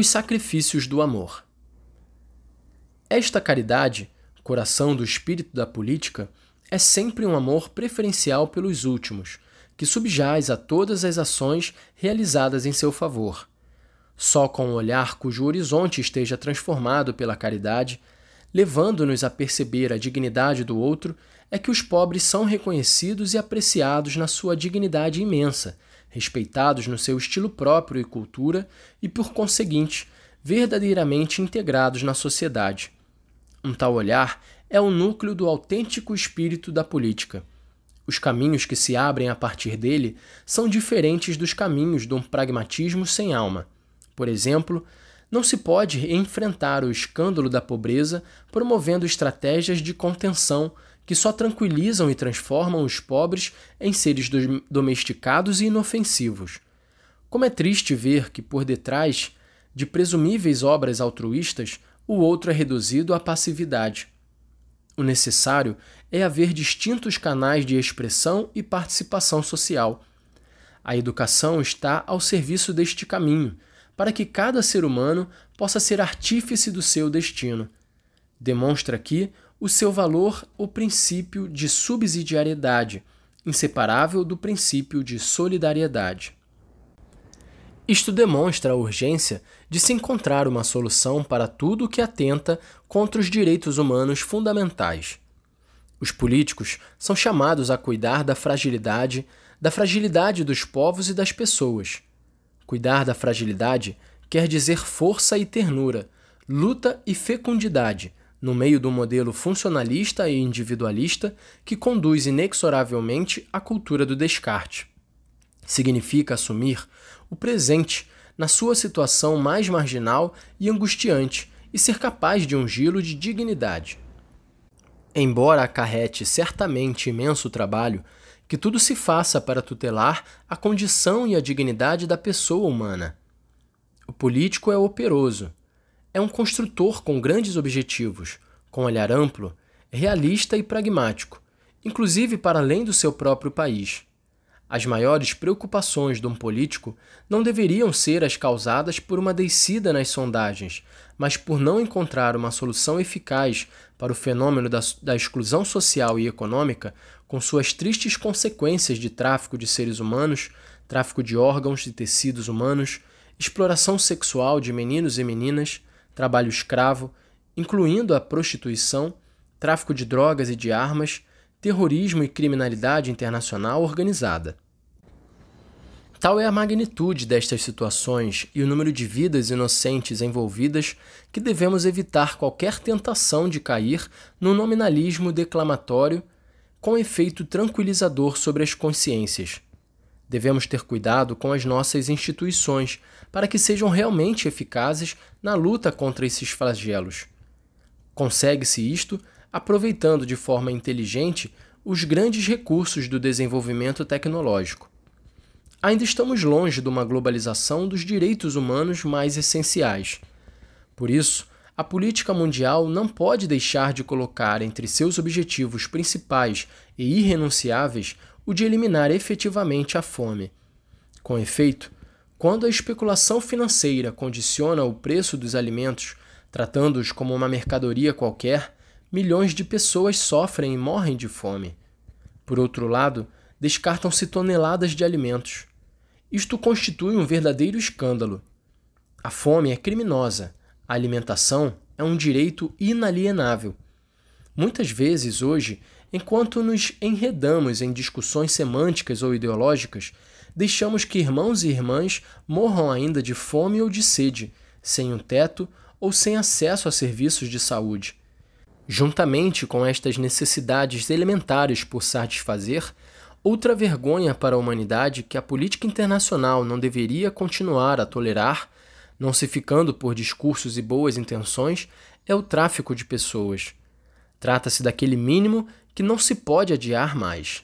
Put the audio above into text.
Os sacrifícios do amor. Esta caridade, coração do espírito da política, é sempre um amor preferencial pelos últimos, que subjaz a todas as ações realizadas em seu favor. Só com um olhar cujo horizonte esteja transformado pela caridade, levando-nos a perceber a dignidade do outro, é que os pobres são reconhecidos e apreciados na sua dignidade imensa, respeitados no seu estilo próprio e cultura e, por conseguinte, verdadeiramente integrados na sociedade. Um tal olhar é o núcleo do autêntico espírito da política. Os caminhos que se abrem a partir dele são diferentes dos caminhos de um pragmatismo sem alma. Por exemplo, não se pode enfrentar o escândalo da pobreza promovendo estratégias de contenção que só tranquilizam e transformam os pobres em seres domesticados e inofensivos. Como é triste ver que, por detrás de presumíveis obras altruístas, o outro é reduzido à passividade. O necessário é haver distintos canais de expressão e participação social. A educação está ao serviço deste caminho para que cada ser humano possa ser artífice do seu destino. Demonstra aqui o seu valor o princípio de subsidiariedade, inseparável do princípio de solidariedade. Isto demonstra a urgência de se encontrar uma solução para tudo o que atenta contra os direitos humanos fundamentais. Os políticos são chamados a cuidar da fragilidade, da fragilidade dos povos e das pessoas Cuidar da fragilidade quer dizer força e ternura, luta e fecundidade, no meio do modelo funcionalista e individualista que conduz inexoravelmente à cultura do descarte. Significa assumir o presente na sua situação mais marginal e angustiante e ser capaz de ungí-lo de dignidade. Embora acarrete certamente imenso trabalho, que tudo se faça para tutelar a condição e a dignidade da pessoa humana. O político é operoso, é um construtor com grandes objetivos, com olhar amplo, realista e pragmático, inclusive para além do seu próprio país. As maiores preocupações de um político não deveriam ser as causadas por uma descida nas sondagens, mas por não encontrar uma solução eficaz para o fenômeno da, da exclusão social e econômica com suas tristes consequências de tráfico de seres humanos, tráfico de órgãos e tecidos humanos, exploração sexual de meninos e meninas, trabalho escravo, incluindo a prostituição, tráfico de drogas e de armas, terrorismo e criminalidade internacional organizada. Tal é a magnitude destas situações e o número de vidas inocentes envolvidas que devemos evitar qualquer tentação de cair no nominalismo declamatório com efeito tranquilizador sobre as consciências. Devemos ter cuidado com as nossas instituições para que sejam realmente eficazes na luta contra esses flagelos. Consegue-se isto aproveitando de forma inteligente os grandes recursos do desenvolvimento tecnológico. Ainda estamos longe de uma globalização dos direitos humanos mais essenciais. Por isso, a política mundial não pode deixar de colocar entre seus objetivos principais e irrenunciáveis o de eliminar efetivamente a fome. Com efeito, quando a especulação financeira condiciona o preço dos alimentos, tratando-os como uma mercadoria qualquer, milhões de pessoas sofrem e morrem de fome. Por outro lado, descartam-se toneladas de alimentos. Isto constitui um verdadeiro escândalo. A fome é criminosa a alimentação é um direito inalienável. Muitas vezes, hoje, enquanto nos enredamos em discussões semânticas ou ideológicas, deixamos que irmãos e irmãs morram ainda de fome ou de sede, sem um teto ou sem acesso a serviços de saúde. Juntamente com estas necessidades elementares por satisfazer, outra vergonha para a humanidade que a política internacional não deveria continuar a tolerar não se ficando por discursos e boas intenções, é o tráfico de pessoas. Trata-se daquele mínimo que não se pode adiar mais.